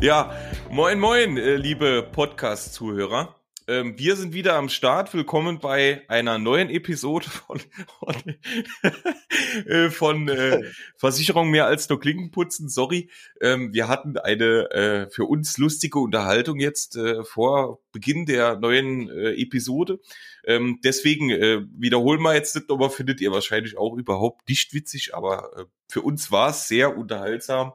ja, moin, moin, äh, liebe Podcast-Zuhörer. Ähm, wir sind wieder am Start. Willkommen bei einer neuen Episode von, von, äh, von äh, Versicherung mehr als nur Klinken putzen. Sorry, ähm, wir hatten eine für uns lustige Unterhaltung jetzt vor Beginn der neuen Episode. Ähm, deswegen wiederholen wir jetzt nicht, aber findet ihr wahrscheinlich auch überhaupt nicht witzig. Aber für uns war es sehr unterhaltsam.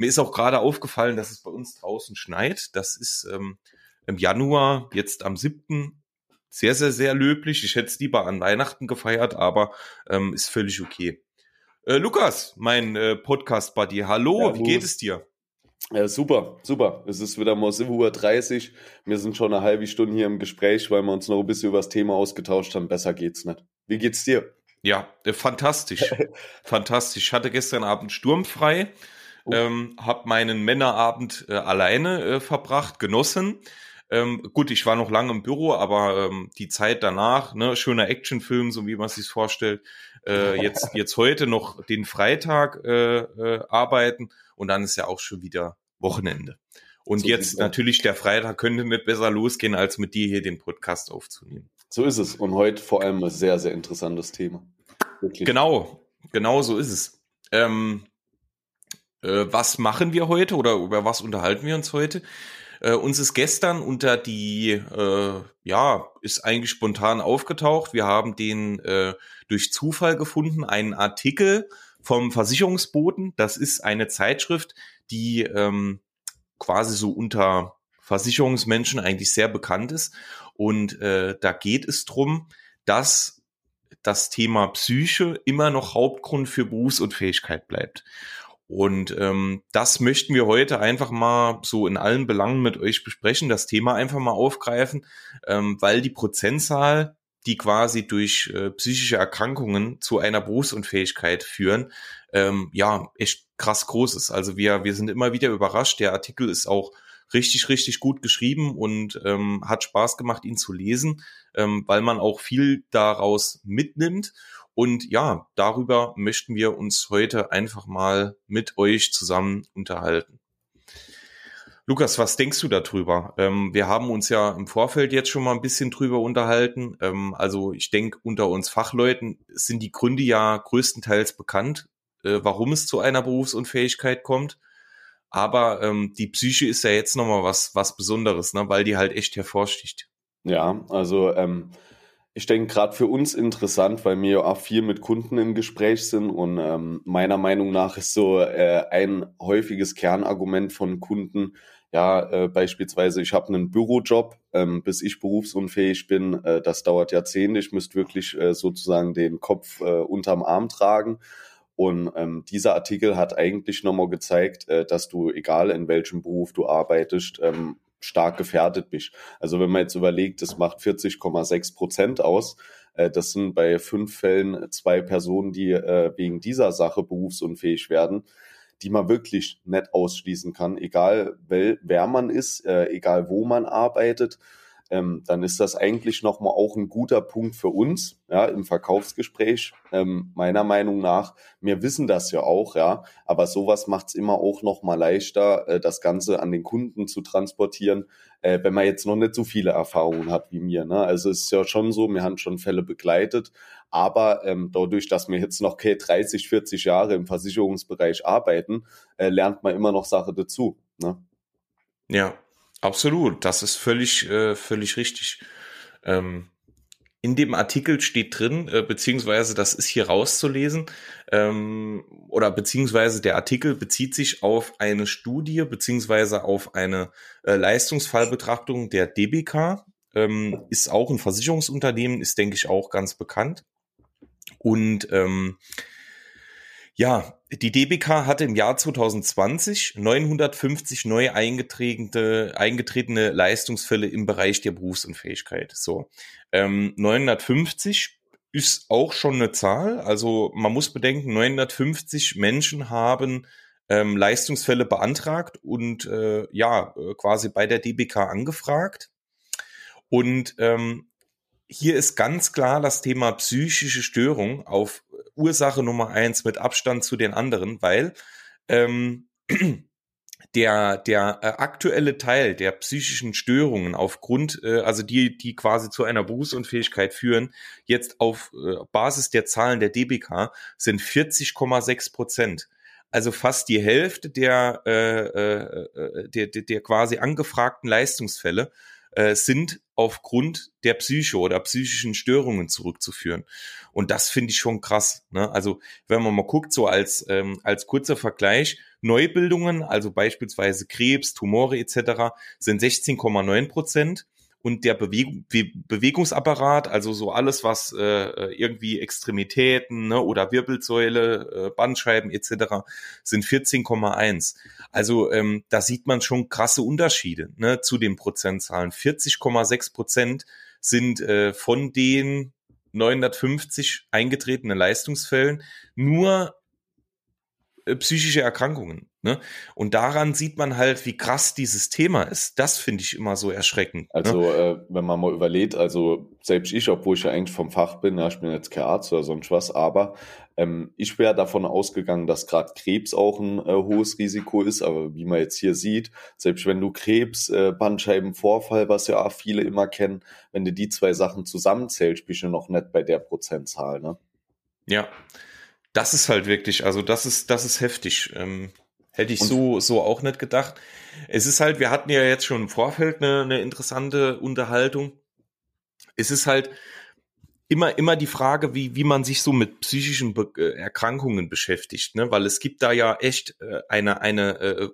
Mir ist auch gerade aufgefallen, dass es bei uns draußen schneit. Das ist ähm, im Januar, jetzt am 7. Sehr, sehr, sehr löblich. Ich hätte es lieber an Weihnachten gefeiert, aber ähm, ist völlig okay. Äh, Lukas, mein äh, Podcast-Buddy, hallo, ja, wie geht es dir? Ja, super, super. Es ist wieder mal 7.30 Uhr. Wir sind schon eine halbe Stunde hier im Gespräch, weil wir uns noch ein bisschen über das Thema ausgetauscht haben. Besser geht's nicht. Wie geht's dir? Ja, äh, fantastisch. fantastisch. Ich hatte gestern Abend sturmfrei, oh. ähm, habe meinen Männerabend äh, alleine äh, verbracht, genossen. Ähm, gut, ich war noch lange im Büro, aber ähm, die Zeit danach, ne, schöner Actionfilm, so wie man sich vorstellt. Äh, jetzt, jetzt heute noch den Freitag äh, äh, arbeiten und dann ist ja auch schon wieder Wochenende. Und so jetzt natürlich der Freitag könnte nicht besser losgehen, als mit dir hier den Podcast aufzunehmen. So ist es. Und heute vor allem ein sehr, sehr interessantes Thema. Wirklich. Genau, genau so ist es. Ähm, äh, was machen wir heute oder über was unterhalten wir uns heute? Äh, uns ist gestern unter die, äh, ja, ist eigentlich spontan aufgetaucht. Wir haben den äh, durch Zufall gefunden, einen Artikel vom Versicherungsboten. Das ist eine Zeitschrift, die ähm, quasi so unter Versicherungsmenschen eigentlich sehr bekannt ist. Und äh, da geht es drum, dass das Thema Psyche immer noch Hauptgrund für Berufsunfähigkeit bleibt. Und ähm, das möchten wir heute einfach mal so in allen Belangen mit euch besprechen, das Thema einfach mal aufgreifen, ähm, weil die Prozentzahl, die quasi durch äh, psychische Erkrankungen zu einer Berufsunfähigkeit führen, ähm, ja, echt krass groß ist. Also wir, wir sind immer wieder überrascht. Der Artikel ist auch richtig, richtig gut geschrieben und ähm, hat Spaß gemacht, ihn zu lesen, ähm, weil man auch viel daraus mitnimmt. Und ja, darüber möchten wir uns heute einfach mal mit euch zusammen unterhalten. Lukas, was denkst du darüber? Ähm, wir haben uns ja im Vorfeld jetzt schon mal ein bisschen drüber unterhalten. Ähm, also ich denke, unter uns Fachleuten sind die Gründe ja größtenteils bekannt, äh, warum es zu einer Berufsunfähigkeit kommt. Aber ähm, die Psyche ist ja jetzt nochmal was, was Besonderes, ne? weil die halt echt hervorsticht. Ja, also ähm, ich denke, gerade für uns interessant, weil wir auch viel mit Kunden im Gespräch sind und ähm, meiner Meinung nach ist so äh, ein häufiges Kernargument von Kunden, ja, äh, beispielsweise, ich habe einen Bürojob, ähm, bis ich berufsunfähig bin, äh, das dauert Jahrzehnte, ich müsste wirklich äh, sozusagen den Kopf äh, unterm Arm tragen. Und ähm, dieser Artikel hat eigentlich nochmal gezeigt, äh, dass du, egal in welchem Beruf du arbeitest, ähm, stark gefährdet bist. Also wenn man jetzt überlegt, das macht 40,6 Prozent aus, äh, das sind bei fünf Fällen zwei Personen, die äh, wegen dieser Sache berufsunfähig werden, die man wirklich nicht ausschließen kann, egal wer man ist, äh, egal wo man arbeitet ähm, dann ist das eigentlich nochmal auch ein guter Punkt für uns, ja, im Verkaufsgespräch, ähm, meiner Meinung nach. Wir wissen das ja auch, ja, aber sowas macht es immer auch nochmal leichter, äh, das Ganze an den Kunden zu transportieren, äh, wenn man jetzt noch nicht so viele Erfahrungen hat wie mir. Ne? Also es ist ja schon so, wir haben schon Fälle begleitet, aber ähm, dadurch, dass wir jetzt noch okay, 30, 40 Jahre im Versicherungsbereich arbeiten, äh, lernt man immer noch Sache dazu. Ne? Ja, Absolut, das ist völlig, äh, völlig richtig. Ähm, in dem Artikel steht drin, äh, beziehungsweise das ist hier rauszulesen, ähm, oder beziehungsweise der Artikel bezieht sich auf eine Studie, beziehungsweise auf eine äh, Leistungsfallbetrachtung der DBK, ähm, ist auch ein Versicherungsunternehmen, ist, denke ich, auch ganz bekannt. Und ähm, ja, die DBK hatte im Jahr 2020 950 neu eingetretene, eingetretene Leistungsfälle im Bereich der Berufsunfähigkeit. So, ähm, 950 ist auch schon eine Zahl. Also man muss bedenken, 950 Menschen haben ähm, Leistungsfälle beantragt und äh, ja äh, quasi bei der DBK angefragt. Und ähm, hier ist ganz klar das Thema psychische Störung auf Ursache Nummer eins mit Abstand zu den anderen, weil ähm, der, der äh, aktuelle Teil der psychischen Störungen aufgrund, äh, also die, die quasi zu einer Berufsunfähigkeit führen, jetzt auf äh, Basis der Zahlen der DBK sind 40,6 Prozent. Also fast die Hälfte der, äh, äh, äh, der, der, der quasi angefragten Leistungsfälle äh, sind aufgrund der Psyche oder psychischen Störungen zurückzuführen. Und das finde ich schon krass. Ne? Also wenn man mal guckt, so als, ähm, als kurzer Vergleich, Neubildungen, also beispielsweise Krebs, Tumore etc., sind 16,9 Prozent und der Bewegung, Bewegungsapparat, also so alles, was äh, irgendwie Extremitäten ne, oder Wirbelsäule, äh, Bandscheiben etc. sind 14,1. Also ähm, da sieht man schon krasse Unterschiede ne, zu den Prozentzahlen. 40,6 Prozent sind äh, von den 950 eingetretenen Leistungsfällen nur äh, psychische Erkrankungen. Ne? Und daran sieht man halt, wie krass dieses Thema ist. Das finde ich immer so erschreckend. Ne? Also, ne? äh, wenn man mal überlegt, also selbst ich, obwohl ich ja eigentlich vom Fach bin, ja, ich bin jetzt kein Arzt oder sonst was, aber ähm, ich wäre davon ausgegangen, dass gerade Krebs auch ein äh, hohes Risiko ist. Aber wie man jetzt hier sieht, selbst wenn du Krebs, äh, Bandscheibenvorfall, was ja auch viele immer kennen, wenn du die zwei Sachen zusammenzählst, bist du noch nicht bei der Prozentzahl. Ne? Ja. Das ist halt wirklich, also das ist, das ist heftig. Ähm, Hätte ich so, so auch nicht gedacht. Es ist halt, wir hatten ja jetzt schon im Vorfeld eine, eine interessante Unterhaltung. Es ist halt immer, immer die Frage, wie, wie man sich so mit psychischen Be äh, Erkrankungen beschäftigt, ne? Weil es gibt da ja echt äh, eine, eine äh,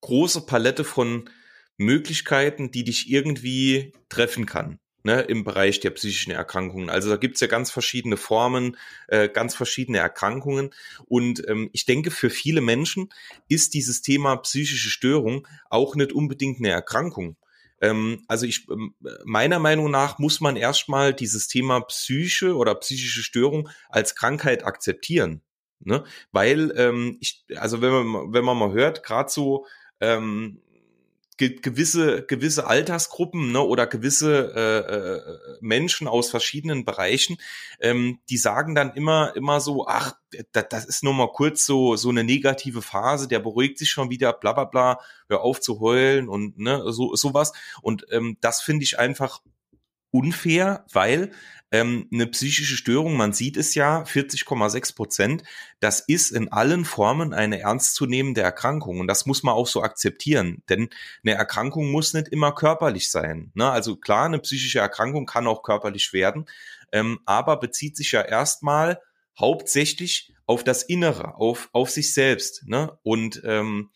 große Palette von Möglichkeiten, die dich irgendwie treffen kann ne, im Bereich der psychischen Erkrankungen. Also da gibt's ja ganz verschiedene Formen, äh, ganz verschiedene Erkrankungen. Und ähm, ich denke, für viele Menschen ist dieses Thema psychische Störung auch nicht unbedingt eine Erkrankung. Ähm, also ich ähm, meiner Meinung nach muss man erstmal dieses Thema Psyche oder psychische Störung als Krankheit akzeptieren. Ne? Weil ähm, ich, also wenn man, wenn man mal hört, gerade so ähm, gewisse gewisse Altersgruppen ne, oder gewisse äh, äh, Menschen aus verschiedenen Bereichen, ähm, die sagen dann immer immer so, ach, das, das ist nur mal kurz so so eine negative Phase, der beruhigt sich schon wieder, bla bla bla, hör auf zu heulen und ne so sowas. Und ähm, das finde ich einfach unfair, weil ähm, eine psychische Störung, man sieht es ja, 40,6 Prozent, das ist in allen Formen eine ernstzunehmende Erkrankung und das muss man auch so akzeptieren, denn eine Erkrankung muss nicht immer körperlich sein. Ne? Also klar, eine psychische Erkrankung kann auch körperlich werden, ähm, aber bezieht sich ja erstmal hauptsächlich auf das Innere, auf, auf sich selbst. Ne? Und ähm,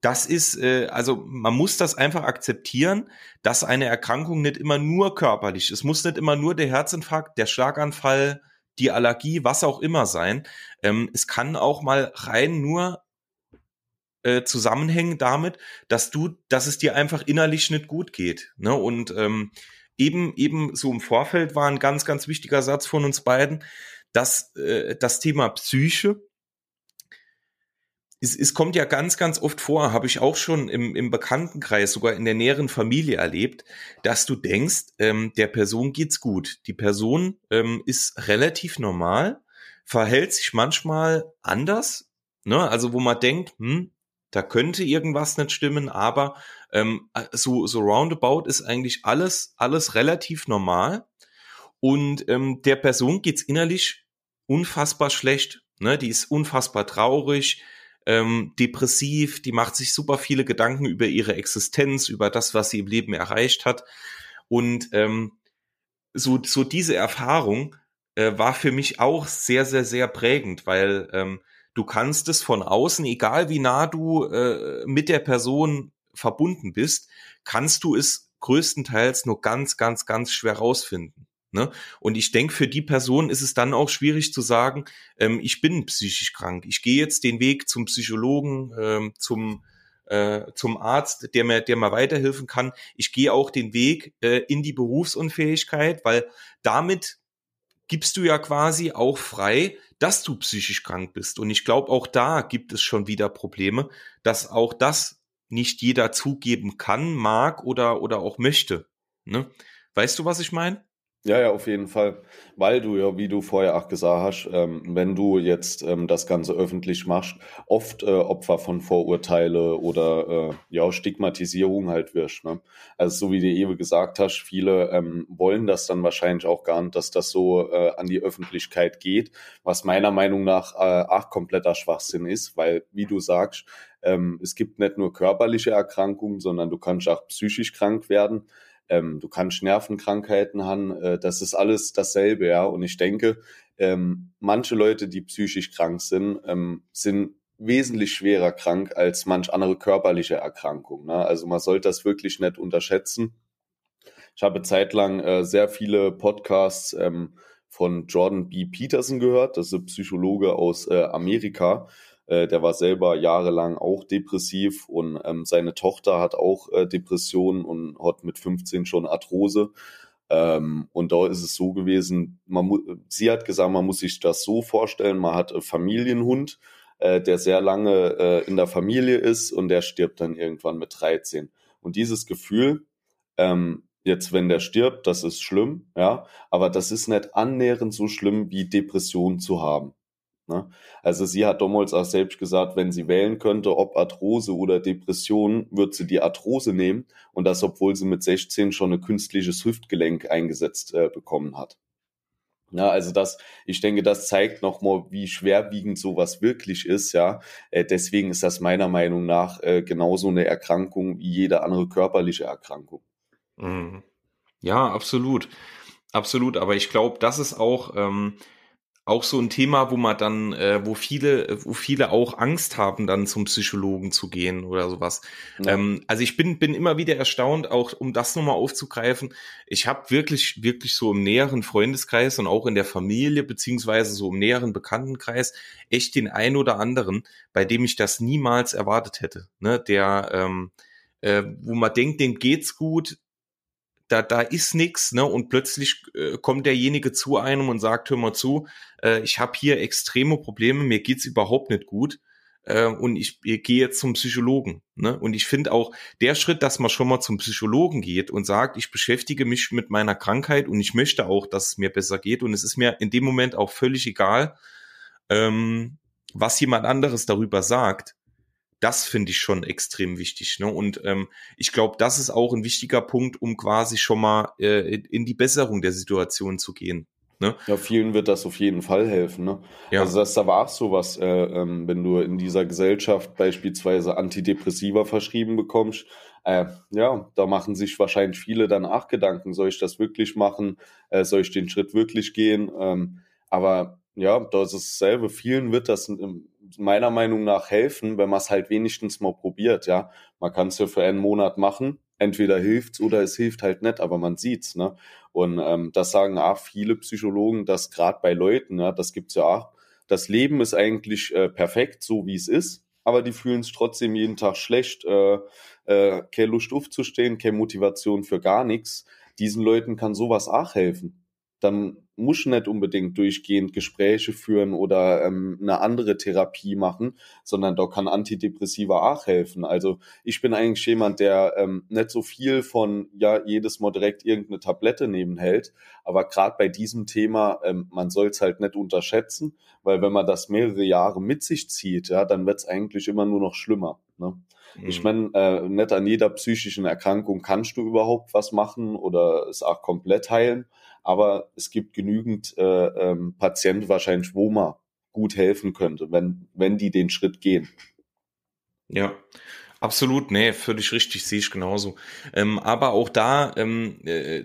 das ist, äh, also man muss das einfach akzeptieren, dass eine Erkrankung nicht immer nur körperlich ist. Es muss nicht immer nur der Herzinfarkt, der Schlaganfall, die Allergie, was auch immer sein. Ähm, es kann auch mal rein nur äh, zusammenhängen damit, dass du, dass es dir einfach innerlich nicht gut geht. Ne? Und ähm, eben, eben so im Vorfeld war ein ganz, ganz wichtiger Satz von uns beiden, dass äh, das Thema Psyche es, es kommt ja ganz, ganz oft vor, habe ich auch schon im, im Bekanntenkreis, sogar in der näheren Familie erlebt, dass du denkst, ähm, der Person geht's gut. Die Person ähm, ist relativ normal, verhält sich manchmal anders, ne? also wo man denkt, hm, da könnte irgendwas nicht stimmen, aber ähm, so, so roundabout ist eigentlich alles, alles relativ normal. Und ähm, der Person geht's innerlich unfassbar schlecht. Ne? Die ist unfassbar traurig, ähm, depressiv, die macht sich super viele Gedanken über ihre Existenz, über das, was sie im Leben erreicht hat. Und ähm, so, so diese Erfahrung äh, war für mich auch sehr, sehr, sehr prägend, weil ähm, du kannst es von außen, egal wie nah du äh, mit der Person verbunden bist, kannst du es größtenteils nur ganz, ganz, ganz schwer rausfinden. Ne? Und ich denke, für die Person ist es dann auch schwierig zu sagen, ähm, ich bin psychisch krank. Ich gehe jetzt den Weg zum Psychologen, ähm, zum äh, zum Arzt, der mir, der mir weiterhelfen kann. Ich gehe auch den Weg äh, in die Berufsunfähigkeit, weil damit gibst du ja quasi auch frei, dass du psychisch krank bist. Und ich glaube, auch da gibt es schon wieder Probleme, dass auch das nicht jeder zugeben kann, mag oder, oder auch möchte. Ne? Weißt du, was ich meine? Ja, ja, auf jeden Fall. Weil du ja, wie du vorher auch gesagt hast, ähm, wenn du jetzt ähm, das Ganze öffentlich machst, oft äh, Opfer von Vorurteile oder äh, ja, Stigmatisierung halt wirst. Ne? Also so wie du eben gesagt hast, viele ähm, wollen das dann wahrscheinlich auch gar nicht, dass das so äh, an die Öffentlichkeit geht, was meiner Meinung nach äh, auch kompletter Schwachsinn ist, weil, wie du sagst, ähm, es gibt nicht nur körperliche Erkrankungen, sondern du kannst auch psychisch krank werden ähm, du kannst Nervenkrankheiten haben, äh, das ist alles dasselbe, ja. Und ich denke, ähm, manche Leute, die psychisch krank sind, ähm, sind wesentlich schwerer krank als manch andere körperliche Erkrankung. Ne? Also man sollte das wirklich nicht unterschätzen. Ich habe zeitlang äh, sehr viele Podcasts ähm, von Jordan B. Peterson gehört. Das ist ein Psychologe aus äh, Amerika. Äh, der war selber jahrelang auch depressiv und ähm, seine Tochter hat auch äh, Depressionen und hat mit 15 schon Arthrose. Ähm, und da ist es so gewesen, man sie hat gesagt, man muss sich das so vorstellen, man hat einen Familienhund, äh, der sehr lange äh, in der Familie ist und der stirbt dann irgendwann mit 13. Und dieses Gefühl, ähm, jetzt wenn der stirbt, das ist schlimm, ja, aber das ist nicht annähernd so schlimm wie Depression zu haben. Ne? Also sie hat damals auch selbst gesagt, wenn sie wählen könnte, ob Arthrose oder Depression, würde sie die Arthrose nehmen und das, obwohl sie mit 16 schon ein künstliches Hüftgelenk eingesetzt äh, bekommen hat. Ja, also das, ich denke, das zeigt nochmal, wie schwerwiegend sowas wirklich ist, ja. Äh, deswegen ist das meiner Meinung nach äh, genauso eine Erkrankung wie jede andere körperliche Erkrankung. Mhm. Ja, absolut. Absolut. Aber ich glaube, das ist auch, ähm, auch so ein Thema, wo man dann, äh, wo viele, wo viele auch Angst haben, dann zum Psychologen zu gehen oder sowas. Ja. Ähm, also ich bin, bin immer wieder erstaunt, auch um das nochmal aufzugreifen. Ich habe wirklich, wirklich so im näheren Freundeskreis und auch in der Familie, beziehungsweise so im näheren Bekanntenkreis, echt den ein oder anderen, bei dem ich das niemals erwartet hätte. Ne? Der, ähm, äh, wo man denkt, dem geht's gut, da, da ist nix, ne? Und plötzlich äh, kommt derjenige zu einem und sagt, hör mal zu, äh, ich habe hier extreme Probleme, mir geht's überhaupt nicht gut äh, und ich, ich gehe jetzt zum Psychologen. Ne? Und ich finde auch der Schritt, dass man schon mal zum Psychologen geht und sagt, ich beschäftige mich mit meiner Krankheit und ich möchte auch, dass es mir besser geht und es ist mir in dem Moment auch völlig egal, ähm, was jemand anderes darüber sagt das finde ich schon extrem wichtig. Ne? Und ähm, ich glaube, das ist auch ein wichtiger Punkt, um quasi schon mal äh, in die Besserung der Situation zu gehen. Ne? Ja, vielen wird das auf jeden Fall helfen. Ne? Ja. Also das da war auch sowas, äh, ähm, wenn du in dieser Gesellschaft beispielsweise Antidepressiva verschrieben bekommst, äh, ja, da machen sich wahrscheinlich viele dann auch Gedanken, soll ich das wirklich machen, äh, soll ich den Schritt wirklich gehen? Ähm, aber ja, das ist dasselbe. Vielen wird das meiner Meinung nach helfen, wenn man es halt wenigstens mal probiert, ja. Man kann es ja für einen Monat machen. Entweder hilft's oder es hilft halt nicht, aber man sieht's, ne? Und ähm, das sagen auch viele Psychologen, dass gerade bei Leuten, ja, das gibt's ja auch, das Leben ist eigentlich äh, perfekt, so wie es ist, aber die fühlen es trotzdem jeden Tag schlecht, äh, äh, keine Lust aufzustehen, keine Motivation für gar nichts. Diesen Leuten kann sowas auch helfen. Dann muss nicht unbedingt durchgehend Gespräche führen oder ähm, eine andere Therapie machen, sondern da kann Antidepressiva auch helfen. Also ich bin eigentlich jemand, der ähm, nicht so viel von ja jedes Mal direkt irgendeine Tablette nehmen hält, aber gerade bei diesem Thema, ähm, man soll es halt nicht unterschätzen, weil wenn man das mehrere Jahre mit sich zieht, ja, dann wird es eigentlich immer nur noch schlimmer. Ne? Mhm. Ich meine, äh, nicht an jeder psychischen Erkrankung kannst du überhaupt was machen oder es auch komplett heilen aber es gibt genügend äh, ähm, Patienten wahrscheinlich, wo man gut helfen könnte, wenn, wenn die den Schritt gehen. Ja, Absolut, nee, völlig richtig, sehe ich genauso. Ähm, aber auch da, ähm, äh,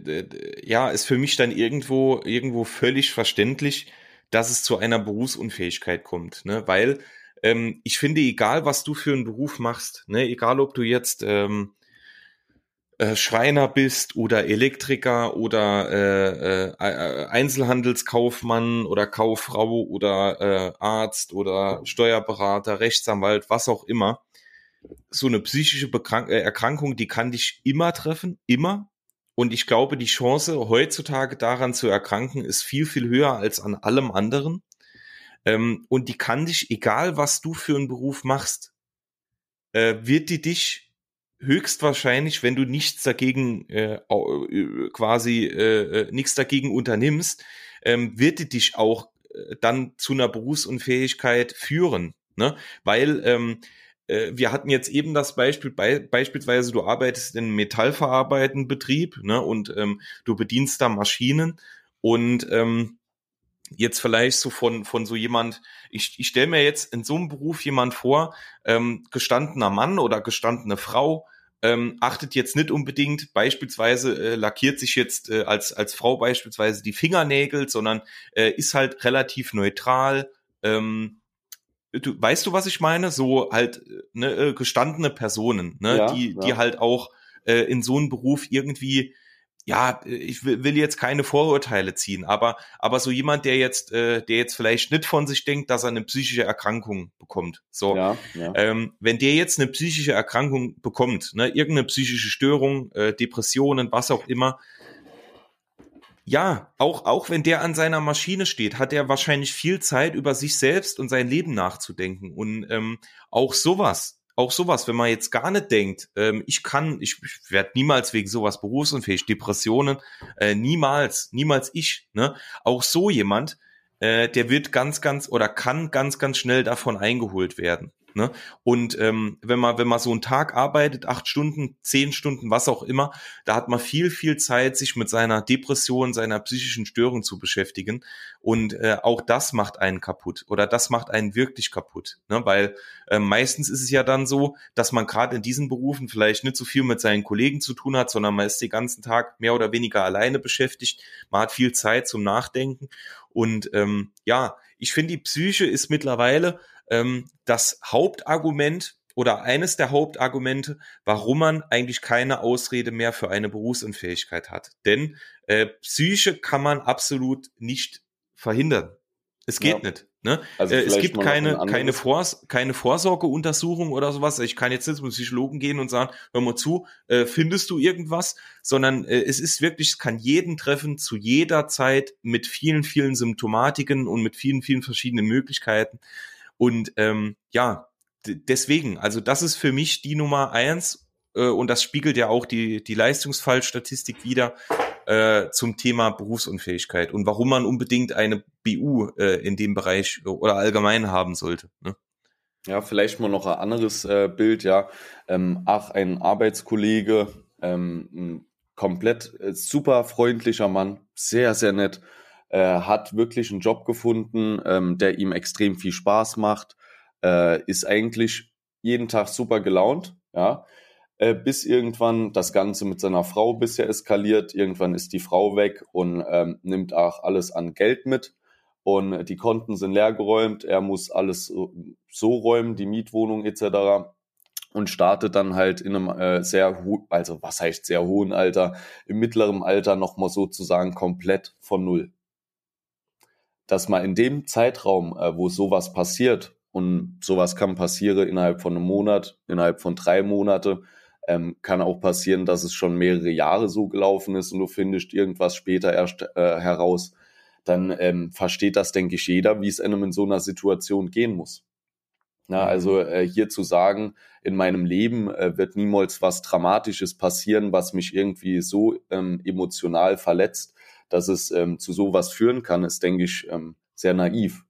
ja, ist für mich dann irgendwo, irgendwo völlig verständlich, dass es zu einer Berufsunfähigkeit kommt, ne? Weil ähm, ich finde, egal was du für einen Beruf machst, ne, egal ob du jetzt ähm, äh, Schreiner bist oder Elektriker oder äh, äh, Einzelhandelskaufmann oder Kauffrau oder äh, Arzt oder Steuerberater, Rechtsanwalt, was auch immer. So eine psychische Bekrank äh, Erkrankung, die kann dich immer treffen, immer. Und ich glaube, die Chance heutzutage daran zu erkranken ist viel, viel höher als an allem anderen. Ähm, und die kann dich, egal was du für einen Beruf machst, äh, wird die dich höchstwahrscheinlich, wenn du nichts dagegen äh, äh quasi äh, äh, nichts dagegen unternimmst, ähm, wird dich auch äh, dann zu einer Berufsunfähigkeit führen. Ne? Weil ähm, äh, wir hatten jetzt eben das Beispiel, bei, beispielsweise du arbeitest in einem metallverarbeitenden Betrieb ne, und ähm, du bedienst da Maschinen und ähm, jetzt vielleicht so von, von so jemand, ich, ich stelle mir jetzt in so einem Beruf jemand vor, ähm, gestandener Mann oder gestandene Frau, ähm, achtet jetzt nicht unbedingt, beispielsweise äh, lackiert sich jetzt äh, als, als Frau beispielsweise die Fingernägel, sondern äh, ist halt relativ neutral. Ähm, du, weißt du, was ich meine? So halt ne, äh, gestandene Personen, ne, ja, die, ja. die halt auch äh, in so einem Beruf irgendwie ja, ich will, will jetzt keine Vorurteile ziehen, aber, aber so jemand, der jetzt, äh, der jetzt vielleicht nicht von sich denkt, dass er eine psychische Erkrankung bekommt. So, ja, ja. Ähm, wenn der jetzt eine psychische Erkrankung bekommt, ne, irgendeine psychische Störung, äh, Depressionen, was auch immer, ja, auch, auch wenn der an seiner Maschine steht, hat er wahrscheinlich viel Zeit, über sich selbst und sein Leben nachzudenken. Und ähm, auch sowas, auch sowas, wenn man jetzt gar nicht denkt, ähm, ich kann, ich, ich werde niemals wegen sowas berufsunfähig, Depressionen, äh, niemals, niemals ich, ne? Auch so jemand, äh, der wird ganz, ganz oder kann ganz, ganz schnell davon eingeholt werden. Ne? Und ähm, wenn man, wenn man so einen Tag arbeitet, acht Stunden, zehn Stunden, was auch immer, da hat man viel, viel Zeit, sich mit seiner Depression, seiner psychischen Störung zu beschäftigen. Und äh, auch das macht einen kaputt oder das macht einen wirklich kaputt. Ne? Weil äh, meistens ist es ja dann so, dass man gerade in diesen Berufen vielleicht nicht so viel mit seinen Kollegen zu tun hat, sondern man ist den ganzen Tag mehr oder weniger alleine beschäftigt. Man hat viel Zeit zum Nachdenken. Und ähm, ja, ich finde, die Psyche ist mittlerweile ähm, das Hauptargument oder eines der Hauptargumente, warum man eigentlich keine Ausrede mehr für eine Berufsunfähigkeit hat. Denn äh, Psyche kann man absolut nicht verhindern. Es geht ja. nicht. Ne? Also äh, es gibt keine, keine, Vor keine Vorsorgeuntersuchung oder sowas. Ich kann jetzt nicht zum Psychologen gehen und sagen, hör mal zu, äh, findest du irgendwas? Sondern äh, es ist wirklich, es kann jeden treffen, zu jeder Zeit mit vielen, vielen Symptomatiken und mit vielen, vielen verschiedenen Möglichkeiten. Und ähm, ja, deswegen, also das ist für mich die Nummer eins äh, und das spiegelt ja auch die, die Leistungsfallstatistik wieder äh, zum Thema Berufsunfähigkeit und warum man unbedingt eine BU äh, in dem Bereich oder allgemein haben sollte. Ne? Ja, vielleicht mal noch ein anderes äh, Bild, ja. Ähm, ach, ein Arbeitskollege, ähm, ein komplett äh, super freundlicher Mann, sehr, sehr nett, äh, hat wirklich einen Job gefunden, ähm, der ihm extrem viel Spaß macht, äh, ist eigentlich jeden Tag super gelaunt, ja, äh, bis irgendwann das Ganze mit seiner Frau bisher eskaliert. Irgendwann ist die Frau weg und ähm, nimmt auch alles an Geld mit und die Konten sind leergeräumt. Er muss alles so, räumen, die Mietwohnung etc und startet dann halt in einem äh, sehr, also was heißt sehr hohen Alter, im mittleren Alter nochmal sozusagen komplett von Null dass man in dem Zeitraum, äh, wo sowas passiert, und sowas kann passieren innerhalb von einem Monat, innerhalb von drei Monate, ähm, kann auch passieren, dass es schon mehrere Jahre so gelaufen ist und du findest irgendwas später erst äh, heraus, dann ähm, versteht das, denke ich, jeder, wie es einem in so einer Situation gehen muss. Na, mhm. also äh, hier zu sagen, in meinem Leben äh, wird niemals was Dramatisches passieren, was mich irgendwie so ähm, emotional verletzt, dass es ähm, zu sowas führen kann, ist, denke ich, ähm, sehr naiv.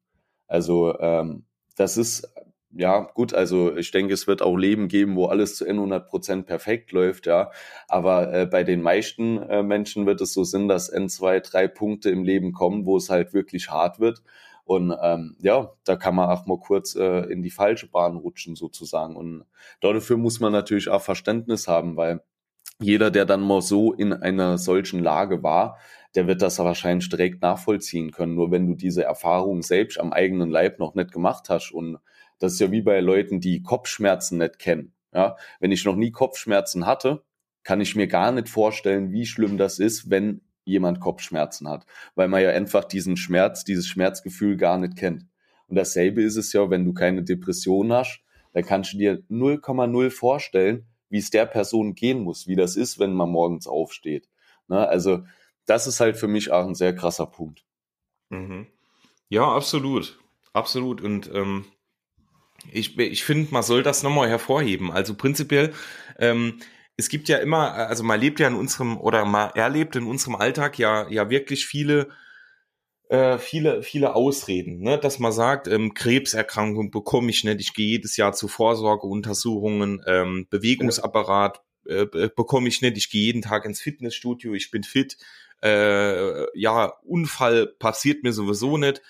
Also ähm, das ist, ja gut, also ich denke, es wird auch Leben geben, wo alles zu 100 Prozent perfekt läuft, ja. Aber äh, bei den meisten äh, Menschen wird es so sein, dass N zwei, drei Punkte im Leben kommen, wo es halt wirklich hart wird. Und ähm, ja, da kann man auch mal kurz äh, in die falsche Bahn rutschen sozusagen. Und dafür muss man natürlich auch Verständnis haben, weil jeder, der dann mal so in einer solchen Lage war, der wird das wahrscheinlich direkt nachvollziehen können. Nur wenn du diese Erfahrung selbst am eigenen Leib noch nicht gemacht hast und das ist ja wie bei Leuten, die Kopfschmerzen nicht kennen. Ja, wenn ich noch nie Kopfschmerzen hatte, kann ich mir gar nicht vorstellen, wie schlimm das ist, wenn jemand Kopfschmerzen hat, weil man ja einfach diesen Schmerz, dieses Schmerzgefühl gar nicht kennt. Und dasselbe ist es ja, wenn du keine Depression hast, dann kannst du dir 0,0 vorstellen, wie es der Person gehen muss, wie das ist, wenn man morgens aufsteht. Ne? Also das ist halt für mich auch ein sehr krasser Punkt. Mhm. Ja, absolut. Absolut. Und ähm, Ich, ich finde, man soll das nochmal hervorheben. Also prinzipiell, ähm, es gibt ja immer, also man lebt ja in unserem, oder man erlebt in unserem Alltag ja, ja wirklich viele, äh, viele, viele Ausreden, ne? dass man sagt, ähm, Krebserkrankung bekomme ich nicht, ich gehe jedes Jahr zu Vorsorgeuntersuchungen, ähm, Bewegungsapparat äh, bekomme ich nicht, ich gehe jeden Tag ins Fitnessstudio, ich bin fit, äh, ja, Unfall passiert mir sowieso nicht.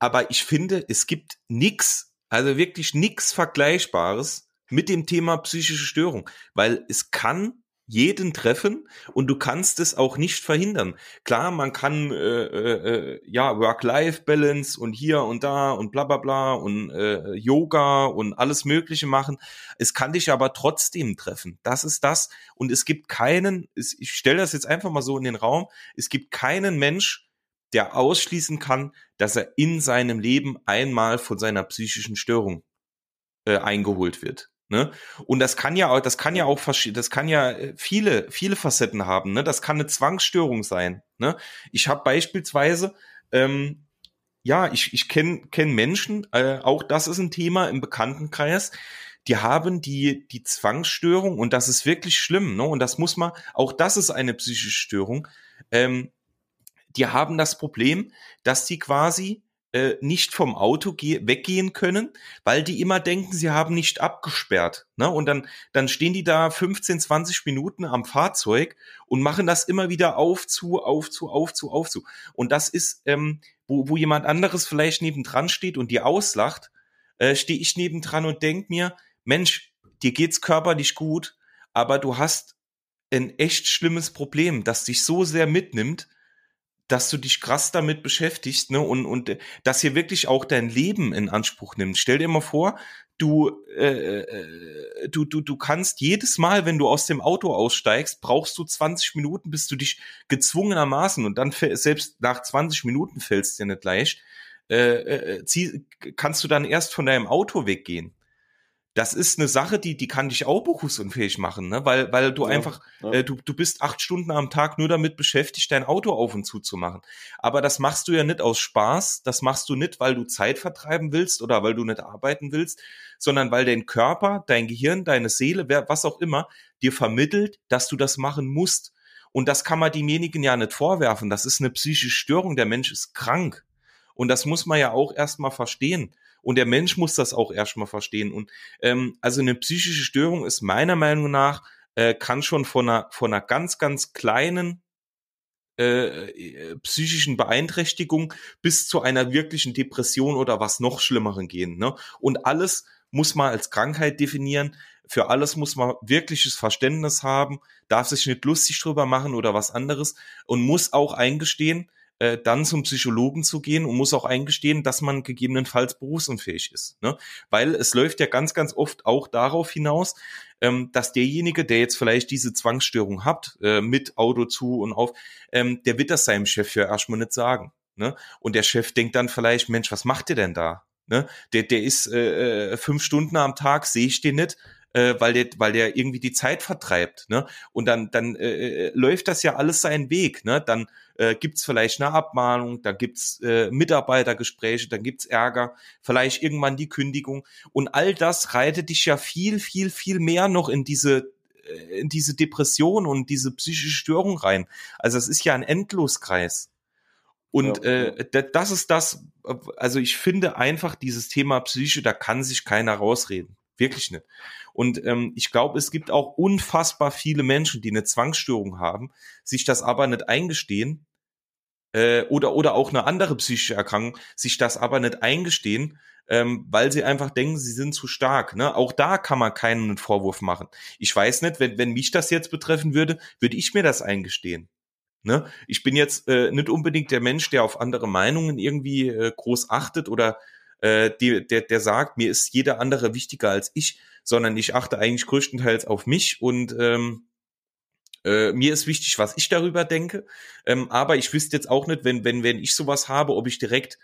Aber ich finde, es gibt nix, also wirklich nix Vergleichbares mit dem Thema psychische Störung, weil es kann jeden treffen und du kannst es auch nicht verhindern. Klar, man kann äh, äh, äh, ja Work-Life-Balance und hier und da und bla bla bla und äh, Yoga und alles Mögliche machen. Es kann dich aber trotzdem treffen. Das ist das. Und es gibt keinen, ich stelle das jetzt einfach mal so in den Raum, es gibt keinen Mensch, der ausschließen kann, dass er in seinem Leben einmal von seiner psychischen Störung äh, eingeholt wird. Ne? Und das kann ja auch, das kann ja auch, das kann ja äh, viele, viele Facetten haben. Ne? Das kann eine Zwangsstörung sein. Ne? Ich habe beispielsweise, ähm, ja, ich, ich kenne kenn Menschen, äh, auch das ist ein Thema im Bekanntenkreis, die haben die, die Zwangsstörung und das ist wirklich schlimm. Ne? Und das muss man, auch das ist eine psychische Störung. Ähm, die haben das Problem, dass die quasi äh, nicht vom Auto weggehen können, weil die immer denken, sie haben nicht abgesperrt. Ne? Und dann, dann stehen die da 15, 20 Minuten am Fahrzeug und machen das immer wieder auf zu, auf zu, auf zu, auf zu. Und das ist, ähm, wo, wo jemand anderes vielleicht nebendran steht und die auslacht, äh, stehe ich nebendran und denk mir, Mensch, dir geht's körperlich gut, aber du hast ein echt schlimmes Problem, das dich so sehr mitnimmt, dass du dich krass damit beschäftigst, ne, und, und äh, dass hier wirklich auch dein Leben in Anspruch nimmt. Stell dir mal vor, du, äh, äh, du, du, du kannst jedes Mal, wenn du aus dem Auto aussteigst, brauchst du 20 Minuten, bis du dich gezwungenermaßen und dann selbst nach 20 Minuten fällst dir nicht leicht, äh, äh, zieh, kannst du dann erst von deinem Auto weggehen das ist eine Sache, die, die kann dich auch berufsunfähig machen, ne? weil, weil du ja, einfach, ja. Äh, du, du bist acht Stunden am Tag nur damit beschäftigt, dein Auto auf und zu zu machen. Aber das machst du ja nicht aus Spaß, das machst du nicht, weil du Zeit vertreiben willst oder weil du nicht arbeiten willst, sondern weil dein Körper, dein Gehirn, deine Seele, wer, was auch immer, dir vermittelt, dass du das machen musst. Und das kann man demjenigen ja nicht vorwerfen. Das ist eine psychische Störung. Der Mensch ist krank. Und das muss man ja auch erstmal verstehen. Und der Mensch muss das auch erstmal verstehen. Und ähm, also eine psychische Störung ist meiner Meinung nach, äh, kann schon von einer, von einer ganz, ganz kleinen äh, äh, psychischen Beeinträchtigung bis zu einer wirklichen Depression oder was noch Schlimmeren gehen. Ne? Und alles muss man als Krankheit definieren. Für alles muss man wirkliches Verständnis haben, darf sich nicht lustig drüber machen oder was anderes und muss auch eingestehen, äh, dann zum Psychologen zu gehen und muss auch eingestehen, dass man gegebenenfalls berufsunfähig ist. Ne? Weil es läuft ja ganz, ganz oft auch darauf hinaus, ähm, dass derjenige, der jetzt vielleicht diese Zwangsstörung hat, äh, mit Auto zu und auf, ähm, der wird das seinem Chef ja erstmal nicht sagen. Ne? Und der Chef denkt dann vielleicht, Mensch, was macht ihr denn da? Ne? Der, der ist äh, äh fünf Stunden am Tag, sehe ich den nicht, äh, weil der, weil der irgendwie die Zeit vertreibt, ne? Und dann, dann äh, äh, läuft das ja alles seinen Weg, ne? Dann äh, gibt's vielleicht eine Abmahnung, da gibt's äh, Mitarbeitergespräche, dann gibt's Ärger, vielleicht irgendwann die Kündigung und all das reitet dich ja viel, viel, viel mehr noch in diese äh, in diese Depression und diese psychische Störung rein. Also es ist ja ein Endloskreis. Und ja, äh, das ist das, also ich finde einfach dieses Thema Psyche, da kann sich keiner rausreden. Wirklich nicht. Und ähm, ich glaube, es gibt auch unfassbar viele Menschen, die eine Zwangsstörung haben, sich das aber nicht eingestehen äh, oder oder auch eine andere psychische Erkrankung, sich das aber nicht eingestehen, ähm, weil sie einfach denken, sie sind zu stark. Ne? Auch da kann man keinen Vorwurf machen. Ich weiß nicht, wenn, wenn mich das jetzt betreffen würde, würde ich mir das eingestehen. Ne? Ich bin jetzt äh, nicht unbedingt der Mensch, der auf andere Meinungen irgendwie äh, groß achtet oder äh, die, der, der sagt, mir ist jeder andere wichtiger als ich, sondern ich achte eigentlich größtenteils auf mich und ähm, äh, mir ist wichtig, was ich darüber denke. Ähm, aber ich wüsste jetzt auch nicht, wenn, wenn, wenn ich sowas habe, ob ich direkt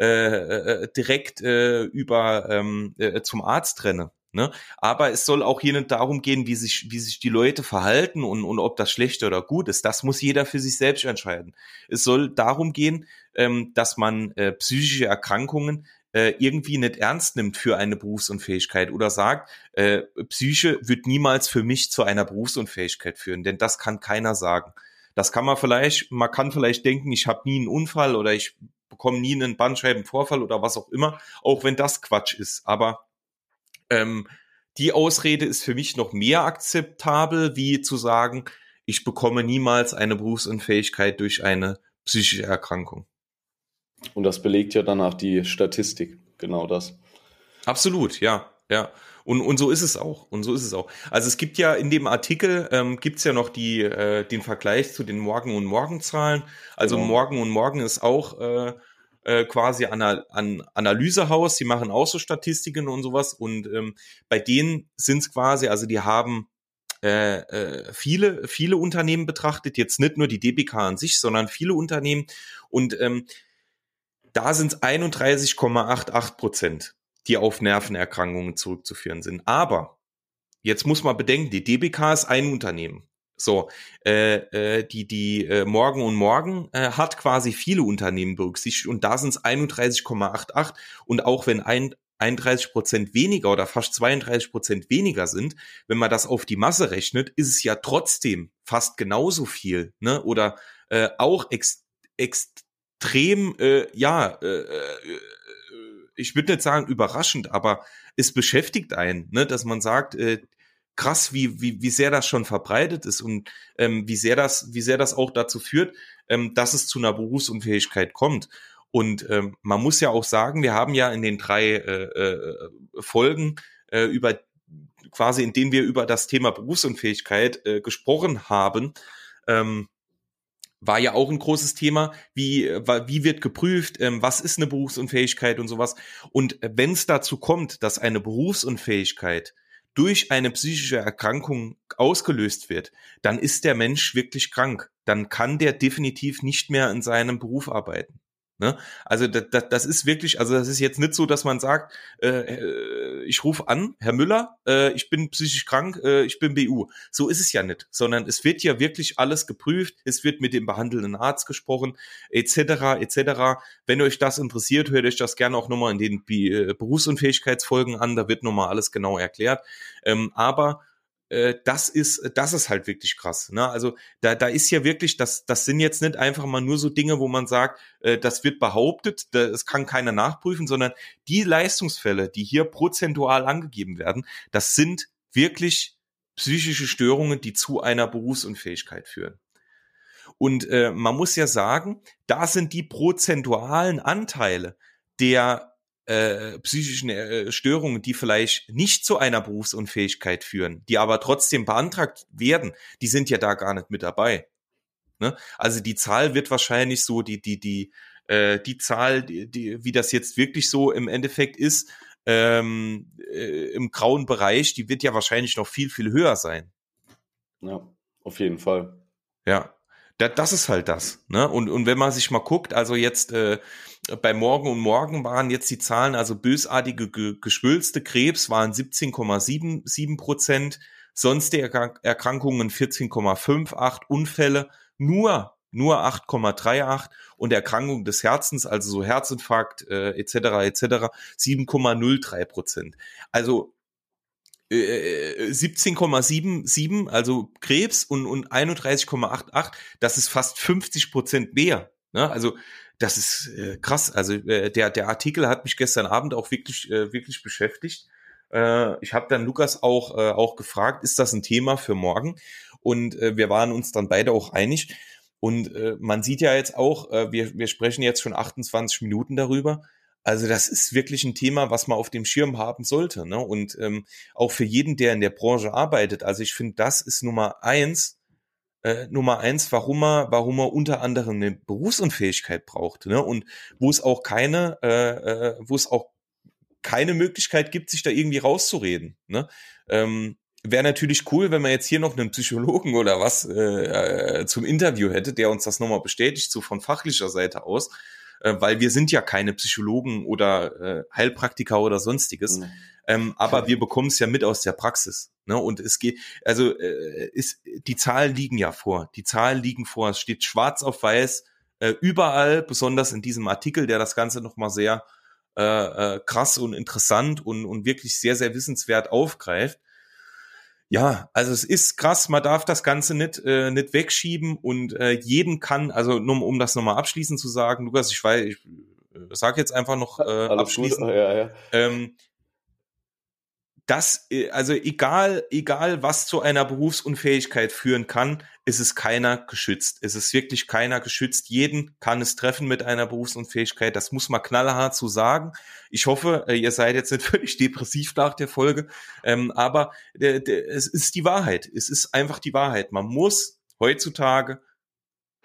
äh, äh, direkt äh, über ähm, äh, zum Arzt renne. Ne? Aber es soll auch hier nicht darum gehen, wie sich, wie sich die Leute verhalten und, und ob das schlecht oder gut ist. Das muss jeder für sich selbst entscheiden. Es soll darum gehen, ähm, dass man äh, psychische Erkrankungen äh, irgendwie nicht ernst nimmt für eine Berufsunfähigkeit oder sagt, äh, Psyche wird niemals für mich zu einer Berufsunfähigkeit führen, denn das kann keiner sagen. Das kann man vielleicht, man kann vielleicht denken, ich habe nie einen Unfall oder ich bekomme nie einen Bandscheibenvorfall oder was auch immer, auch wenn das Quatsch ist. Aber ähm, die Ausrede ist für mich noch mehr akzeptabel, wie zu sagen, ich bekomme niemals eine Berufsunfähigkeit durch eine psychische Erkrankung. Und das belegt ja danach die Statistik, genau das. Absolut, ja, ja. Und, und so ist es auch. Und so ist es auch. Also es gibt ja in dem Artikel ähm, gibt's ja noch die, äh, den Vergleich zu den Morgen- und Morgenzahlen. Also genau. Morgen und Morgen ist auch äh, äh, quasi an, an Analysehaus. Die machen auch so Statistiken und sowas. Und ähm, bei denen sind's quasi, also die haben äh, äh, viele, viele Unternehmen betrachtet, jetzt nicht nur die DBK an sich, sondern viele Unternehmen. Und ähm, da sind es 31,88 Prozent, die auf Nervenerkrankungen zurückzuführen sind. Aber jetzt muss man bedenken, die DBK ist ein Unternehmen. So, äh, äh, die die äh, Morgen und Morgen äh, hat quasi viele Unternehmen berücksichtigt und da sind es 31,88 und auch wenn ein 31 Prozent weniger oder fast 32 Prozent weniger sind, wenn man das auf die Masse rechnet, ist es ja trotzdem fast genauso viel, ne? Oder äh, auch ex, extrem, äh, ja, äh, äh, ich würde nicht sagen überraschend, aber es beschäftigt einen, ne? dass man sagt, äh, krass, wie, wie, wie sehr das schon verbreitet ist und ähm, wie sehr das, wie sehr das auch dazu führt, ähm, dass es zu einer Berufsunfähigkeit kommt. Und ähm, man muss ja auch sagen, wir haben ja in den drei äh, äh, Folgen äh, über quasi, in denen wir über das Thema Berufsunfähigkeit äh, gesprochen haben, ähm, war ja auch ein großes Thema. Wie, wie wird geprüft? Ähm, was ist eine Berufsunfähigkeit und sowas? Und wenn es dazu kommt, dass eine Berufsunfähigkeit durch eine psychische Erkrankung ausgelöst wird, dann ist der Mensch wirklich krank. Dann kann der definitiv nicht mehr in seinem Beruf arbeiten. Ne? Also das, das, das ist wirklich, also das ist jetzt nicht so, dass man sagt, äh, äh, ich rufe an, Herr Müller, äh, ich bin psychisch krank, äh, ich bin BU. So ist es ja nicht, sondern es wird ja wirklich alles geprüft, es wird mit dem behandelnden Arzt gesprochen, etc., etc. Wenn euch das interessiert, hört euch das gerne auch nochmal in den äh, Berufsunfähigkeitsfolgen an, da wird nochmal alles genau erklärt. Ähm, aber das ist, das ist halt wirklich krass. Ne? Also da, da ist ja wirklich, das, das sind jetzt nicht einfach mal nur so Dinge, wo man sagt, äh, das wird behauptet, das kann keiner nachprüfen, sondern die Leistungsfälle, die hier prozentual angegeben werden, das sind wirklich psychische Störungen, die zu einer Berufsunfähigkeit führen. Und äh, man muss ja sagen, da sind die prozentualen Anteile der äh, psychischen äh, Störungen, die vielleicht nicht zu einer Berufsunfähigkeit führen, die aber trotzdem beantragt werden, die sind ja da gar nicht mit dabei. Ne? Also die Zahl wird wahrscheinlich so, die, die, die, äh, die Zahl, die, die, wie das jetzt wirklich so im Endeffekt ist, ähm, äh, im grauen Bereich, die wird ja wahrscheinlich noch viel, viel höher sein. Ja, auf jeden Fall. Ja, da, das ist halt das. Ne? Und, und wenn man sich mal guckt, also jetzt äh, bei Morgen und Morgen waren jetzt die Zahlen, also bösartige ge geschwülste Krebs waren 17,77 Prozent, sonstige Erkrankungen 14,58, Unfälle nur nur 8,38 und Erkrankung des Herzens, also so Herzinfarkt äh, etc. etc. 7,03 Prozent. Also 17,77, äh, also Krebs und, und 31,88, das ist fast 50 Prozent mehr. Ne? Also das ist äh, krass. Also äh, der, der Artikel hat mich gestern Abend auch wirklich, äh, wirklich beschäftigt. Äh, ich habe dann Lukas auch, äh, auch gefragt, ist das ein Thema für morgen? Und äh, wir waren uns dann beide auch einig. Und äh, man sieht ja jetzt auch, äh, wir, wir sprechen jetzt schon 28 Minuten darüber. Also das ist wirklich ein Thema, was man auf dem Schirm haben sollte. Ne? Und ähm, auch für jeden, der in der Branche arbeitet. Also ich finde, das ist Nummer eins, äh, Nummer eins, warum er, warum er unter anderem eine Berufsunfähigkeit braucht. Ne? Und wo es auch keine, äh, äh, wo es auch keine Möglichkeit gibt, sich da irgendwie rauszureden. Ne? Ähm, Wäre natürlich cool, wenn man jetzt hier noch einen Psychologen oder was äh, äh, zum Interview hätte, der uns das nochmal bestätigt, so von fachlicher Seite aus äh, weil wir sind ja keine Psychologen oder äh, Heilpraktiker oder sonstiges. Mhm. Ähm, aber wir bekommen es ja mit aus der Praxis. Ne? Und es geht, also äh, ist, die Zahlen liegen ja vor. Die Zahlen liegen vor. Es steht schwarz auf weiß äh, überall, besonders in diesem Artikel, der das Ganze nochmal sehr äh, äh, krass und interessant und, und wirklich sehr, sehr wissenswert aufgreift. Ja, also es ist krass, man darf das Ganze nicht, äh, nicht wegschieben und äh, jeden kann, also nur um das nochmal abschließend zu sagen, Lukas, ich weiß, ich äh, sag jetzt einfach noch äh, abschließend, ja, ja. Ähm, das, äh, also egal, egal was zu einer Berufsunfähigkeit führen kann, ist es keiner geschützt. Es ist wirklich keiner geschützt. Jeden kann es treffen mit einer Berufsunfähigkeit. Das muss man knallhart so sagen. Ich hoffe, äh, ihr seid jetzt nicht völlig depressiv nach der Folge, ähm, aber der, es ist die Wahrheit. Es ist einfach die Wahrheit. Man muss heutzutage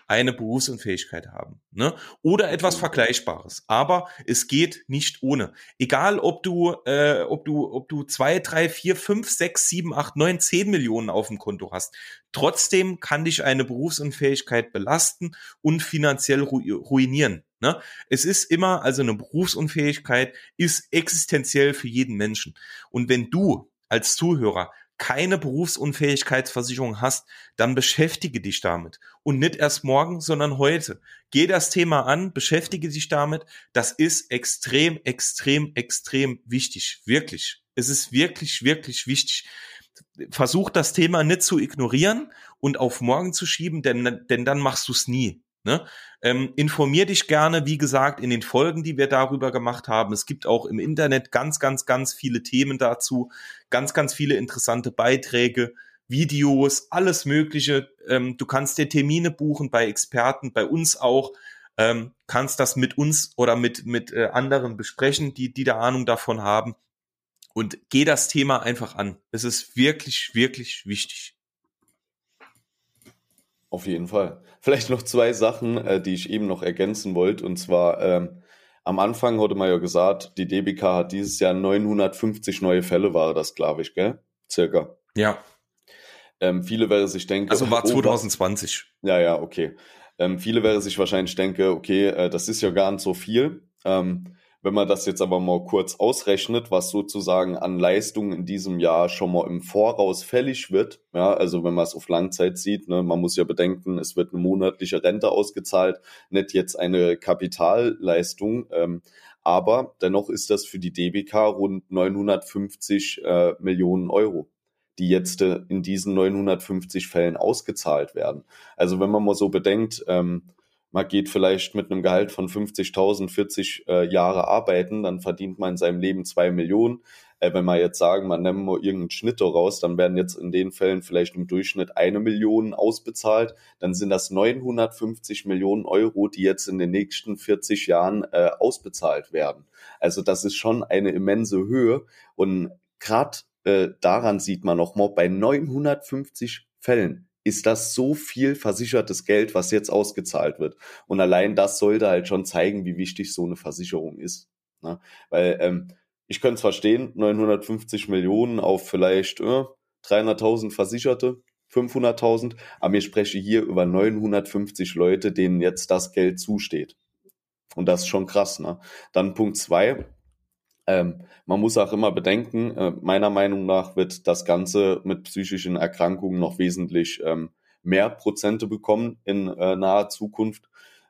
eine Berufsunfähigkeit haben. Ne? Oder etwas Vergleichbares. Aber es geht nicht ohne. Egal, ob du, äh, ob du, ob du zwei, drei, vier, fünf, sechs, sieben, acht, neun, zehn Millionen auf dem Konto hast. Trotzdem kann dich eine Berufsunfähigkeit belasten und finanziell ru ruinieren. Ne? Es ist immer, also eine Berufsunfähigkeit ist existenziell für jeden Menschen. Und wenn du als Zuhörer keine Berufsunfähigkeitsversicherung hast, dann beschäftige dich damit. Und nicht erst morgen, sondern heute. Geh das Thema an, beschäftige dich damit. Das ist extrem, extrem, extrem wichtig. Wirklich. Es ist wirklich, wirklich wichtig. Versuch das Thema nicht zu ignorieren und auf morgen zu schieben, denn, denn dann machst du es nie. Ne? Ähm, informier dich gerne, wie gesagt, in den Folgen, die wir darüber gemacht haben. Es gibt auch im Internet ganz, ganz, ganz viele Themen dazu, ganz, ganz viele interessante Beiträge, Videos, alles Mögliche. Ähm, du kannst dir Termine buchen bei Experten, bei uns auch. Ähm, kannst das mit uns oder mit, mit äh, anderen besprechen, die, die da Ahnung davon haben. Und geh das Thema einfach an. Es ist wirklich, wirklich wichtig. Auf jeden Fall. Vielleicht noch zwei Sachen, äh, die ich eben noch ergänzen wollte. Und zwar, ähm, am Anfang wurde man ja gesagt, die DBK hat dieses Jahr 950 neue Fälle, war das, glaube ich, gell? Circa. Ja. Ähm, viele wäre sich denken. Also war 2020. Oh, ja, ja, okay. Ähm, viele wäre sich wahrscheinlich denken, okay, äh, das ist ja gar nicht so viel. Ähm, wenn man das jetzt aber mal kurz ausrechnet, was sozusagen an Leistung in diesem Jahr schon mal im Voraus fällig wird, ja, also wenn man es auf Langzeit sieht, ne, man muss ja bedenken, es wird eine monatliche Rente ausgezahlt, nicht jetzt eine Kapitalleistung, ähm, aber dennoch ist das für die DBK rund 950 äh, Millionen Euro die jetzt äh, in diesen 950 Fällen ausgezahlt werden. Also wenn man mal so bedenkt, ähm, man geht vielleicht mit einem Gehalt von 50.000 40 äh, Jahre arbeiten, dann verdient man in seinem Leben zwei Millionen. Äh, wenn wir jetzt sagen, man nimmt mal irgendeinen Schnitt daraus, dann werden jetzt in den Fällen vielleicht im Durchschnitt eine Million ausbezahlt. Dann sind das 950 Millionen Euro, die jetzt in den nächsten 40 Jahren äh, ausbezahlt werden. Also das ist schon eine immense Höhe und gerade äh, daran sieht man noch mal bei 950 Fällen ist das so viel versichertes Geld, was jetzt ausgezahlt wird. Und allein das sollte halt schon zeigen, wie wichtig so eine Versicherung ist. Ne? Weil ähm, ich könnte es verstehen, 950 Millionen auf vielleicht äh, 300.000 Versicherte, 500.000, aber ich spreche hier über 950 Leute, denen jetzt das Geld zusteht. Und das ist schon krass. Ne? Dann Punkt zwei, ähm, man muss auch immer bedenken, äh, meiner Meinung nach wird das Ganze mit psychischen Erkrankungen noch wesentlich ähm, mehr Prozente bekommen in äh, naher Zukunft,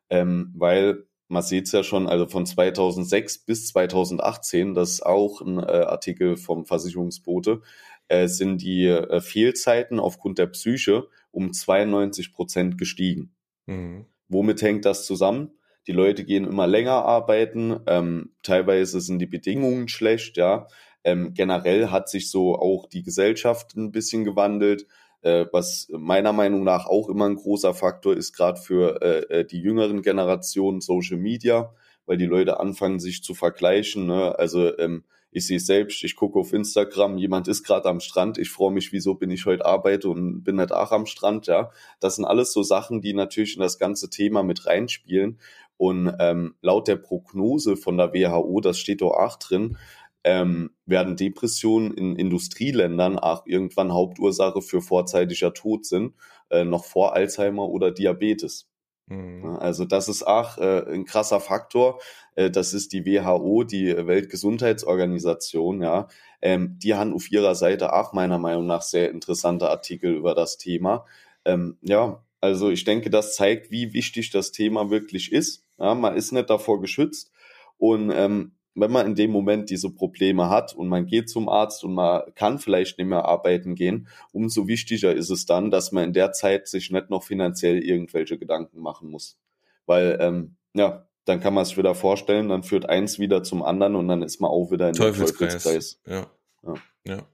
ähm, weil man sieht es ja schon, also von 2006 bis 2018, das ist auch ein äh, Artikel vom Versicherungsbote, äh, sind die äh, Fehlzeiten aufgrund der Psyche um 92 Prozent gestiegen. Mhm. Womit hängt das zusammen? Die Leute gehen immer länger arbeiten. Ähm, teilweise sind die Bedingungen schlecht, ja. Ähm, generell hat sich so auch die Gesellschaft ein bisschen gewandelt. Äh, was meiner Meinung nach auch immer ein großer Faktor ist, gerade für äh, äh, die jüngeren Generationen Social Media, weil die Leute anfangen, sich zu vergleichen. Ne? Also ähm, ich sehe selbst, ich gucke auf Instagram, jemand ist gerade am Strand, ich freue mich, wieso bin ich heute arbeite und bin nicht auch am Strand, ja. Das sind alles so Sachen, die natürlich in das ganze Thema mit reinspielen. Und ähm, laut der Prognose von der WHO, das steht da auch drin, ähm, werden Depressionen in Industrieländern auch irgendwann Hauptursache für vorzeitiger Tod sind, äh, noch vor Alzheimer oder Diabetes. Mhm. Also das ist auch äh, ein krasser Faktor. Äh, das ist die WHO, die Weltgesundheitsorganisation, ja. Ähm, die haben auf ihrer Seite auch meiner Meinung nach sehr interessante Artikel über das Thema. Ähm, ja, also ich denke, das zeigt, wie wichtig das Thema wirklich ist. Ja, man ist nicht davor geschützt. Und ähm, wenn man in dem Moment diese Probleme hat und man geht zum Arzt und man kann vielleicht nicht mehr arbeiten gehen, umso wichtiger ist es dann, dass man in der Zeit sich nicht noch finanziell irgendwelche Gedanken machen muss. Weil, ähm, ja, dann kann man es wieder vorstellen, dann führt eins wieder zum anderen und dann ist man auch wieder in Teufelskreis. Teufelskreis. Ja. Ja. ja.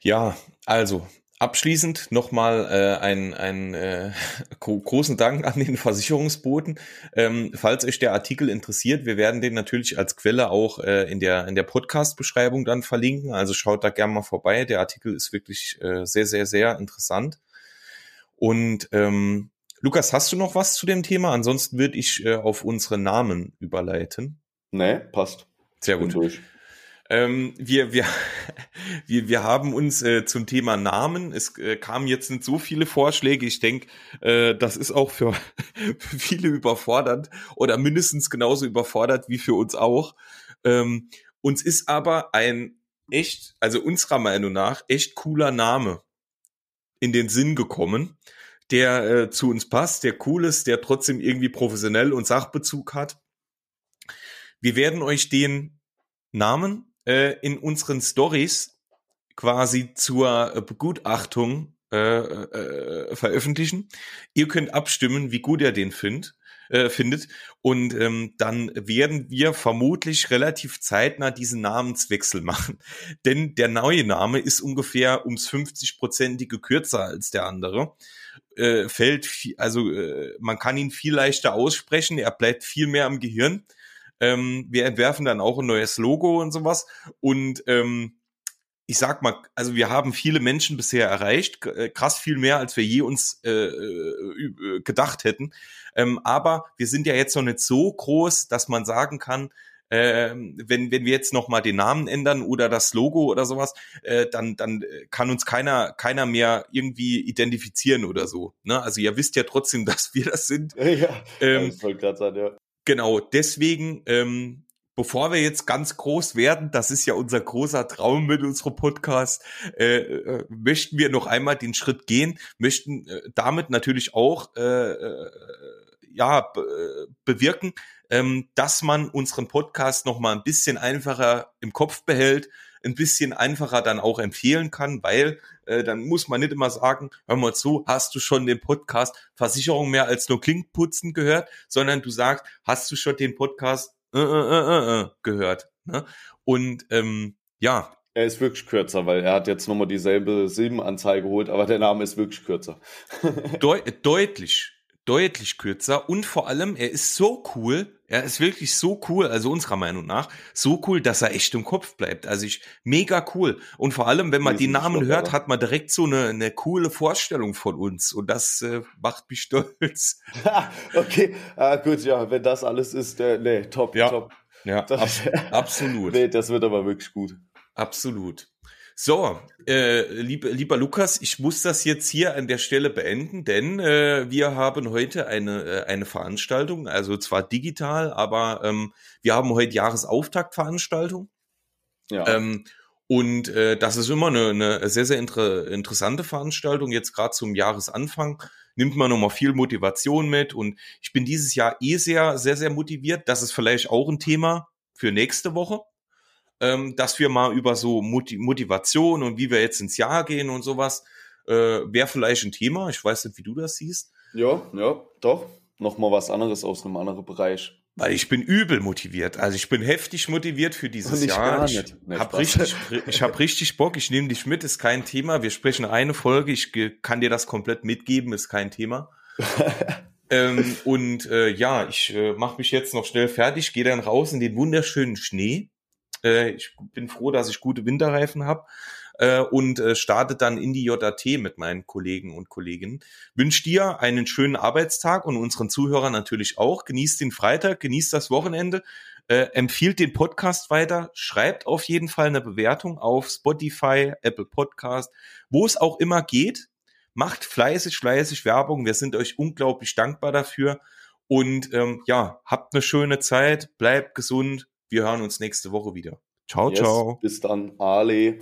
ja, also Abschließend nochmal äh, ein, ein äh, großen Dank an den Versicherungsboten. Ähm, falls euch der Artikel interessiert, wir werden den natürlich als Quelle auch äh, in der, in der Podcast-Beschreibung dann verlinken. Also schaut da gerne mal vorbei. Der Artikel ist wirklich äh, sehr, sehr, sehr interessant. Und ähm, Lukas, hast du noch was zu dem Thema? Ansonsten würde ich äh, auf unsere Namen überleiten. Nee, passt. Sehr gut. Ähm, wir, wir, wir, wir haben uns äh, zum Thema Namen, es äh, kamen jetzt nicht so viele Vorschläge. Ich denke, äh, das ist auch für, viele überfordert oder mindestens genauso überfordert wie für uns auch. Ähm, uns ist aber ein echt, also unserer Meinung nach, echt cooler Name in den Sinn gekommen, der äh, zu uns passt, der cool ist, der trotzdem irgendwie professionell und Sachbezug hat. Wir werden euch den Namen äh, in unseren Stories quasi zur äh, Begutachtung äh, äh, veröffentlichen. Ihr könnt abstimmen, wie gut ihr den findet. Äh, findet und ähm, dann werden wir vermutlich relativ zeitnah diesen Namenswechsel machen, denn der neue Name ist ungefähr ums 50-prozentige kürzer als der andere. Äh, fällt viel, also äh, man kann ihn viel leichter aussprechen, er bleibt viel mehr am Gehirn ähm, wir entwerfen dann auch ein neues Logo und sowas. Und ähm, ich sag mal, also wir haben viele Menschen bisher erreicht, äh, krass viel mehr, als wir je uns äh, äh, gedacht hätten. Ähm, aber wir sind ja jetzt noch nicht so groß, dass man sagen kann, äh, wenn, wenn wir jetzt noch mal den Namen ändern oder das Logo oder sowas, äh, dann, dann kann uns keiner, keiner mehr irgendwie identifizieren oder so. Ne? Also ihr wisst ja trotzdem, dass wir das sind. Ja, ähm, das soll gerade sein, ja. Genau, deswegen, ähm, bevor wir jetzt ganz groß werden, das ist ja unser großer Traum mit unserem Podcast, äh, äh, möchten wir noch einmal den Schritt gehen, möchten äh, damit natürlich auch äh, äh, ja be bewirken, ähm, dass man unseren Podcast noch mal ein bisschen einfacher im Kopf behält, ein bisschen einfacher dann auch empfehlen kann, weil äh, dann muss man nicht immer sagen, hör mal zu, hast du schon den Podcast Versicherung mehr als nur Klinkputzen gehört, sondern du sagst, hast du schon den Podcast äh, äh, äh, äh, gehört. Ne? Und ähm, ja. Er ist wirklich kürzer, weil er hat jetzt nochmal dieselbe Silbenanzahl geholt, aber der Name ist wirklich kürzer. Deut deutlich, deutlich kürzer und vor allem, er ist so cool, er ist wirklich so cool, also unserer Meinung nach, so cool, dass er echt im Kopf bleibt. Also ich, mega cool. Und vor allem, wenn man die Namen Stopp, hört, hat man direkt so eine, eine coole Vorstellung von uns und das äh, macht mich stolz. okay, ah, gut, ja, wenn das alles ist, äh, nee, top, ja. top. Ja, ab, absolut. nee, das wird aber wirklich gut. Absolut. So, äh, liebe, lieber Lukas, ich muss das jetzt hier an der Stelle beenden, denn äh, wir haben heute eine, äh, eine Veranstaltung, also zwar digital, aber ähm, wir haben heute Jahresauftaktveranstaltung. Ja. Ähm, und äh, das ist immer eine, eine sehr, sehr inter interessante Veranstaltung. Jetzt gerade zum Jahresanfang nimmt man nochmal viel Motivation mit. Und ich bin dieses Jahr eh sehr, sehr, sehr motiviert. Das ist vielleicht auch ein Thema für nächste Woche ähm, dass wir mal über so Motivation und wie wir jetzt ins Jahr gehen und sowas, äh, wäre vielleicht ein Thema. Ich weiß nicht, wie du das siehst. Ja, ja, doch. Nochmal was anderes aus einem anderen Bereich. Weil ich bin übel motiviert. Also ich bin heftig motiviert für dieses ich Jahr. Ich nee, hab richtig, ich hab richtig Bock. Ich nehme dich mit, ist kein Thema. Wir sprechen eine Folge. Ich kann dir das komplett mitgeben, ist kein Thema. ähm, und äh, ja, ich äh, mache mich jetzt noch schnell fertig, gehe dann raus in den wunderschönen Schnee äh, ich bin froh, dass ich gute Winterreifen habe äh, und äh, starte dann in die JAT mit meinen Kollegen und Kolleginnen. Wünsche dir einen schönen Arbeitstag und unseren Zuhörern natürlich auch. Genießt den Freitag, genießt das Wochenende. Äh, empfiehlt den Podcast weiter, schreibt auf jeden Fall eine Bewertung auf Spotify, Apple Podcast, wo es auch immer geht. Macht fleißig, fleißig Werbung. Wir sind euch unglaublich dankbar dafür. Und ähm, ja, habt eine schöne Zeit, bleibt gesund, wir hören uns nächste Woche wieder. Ciao, yes, ciao. Bis dann, Ale.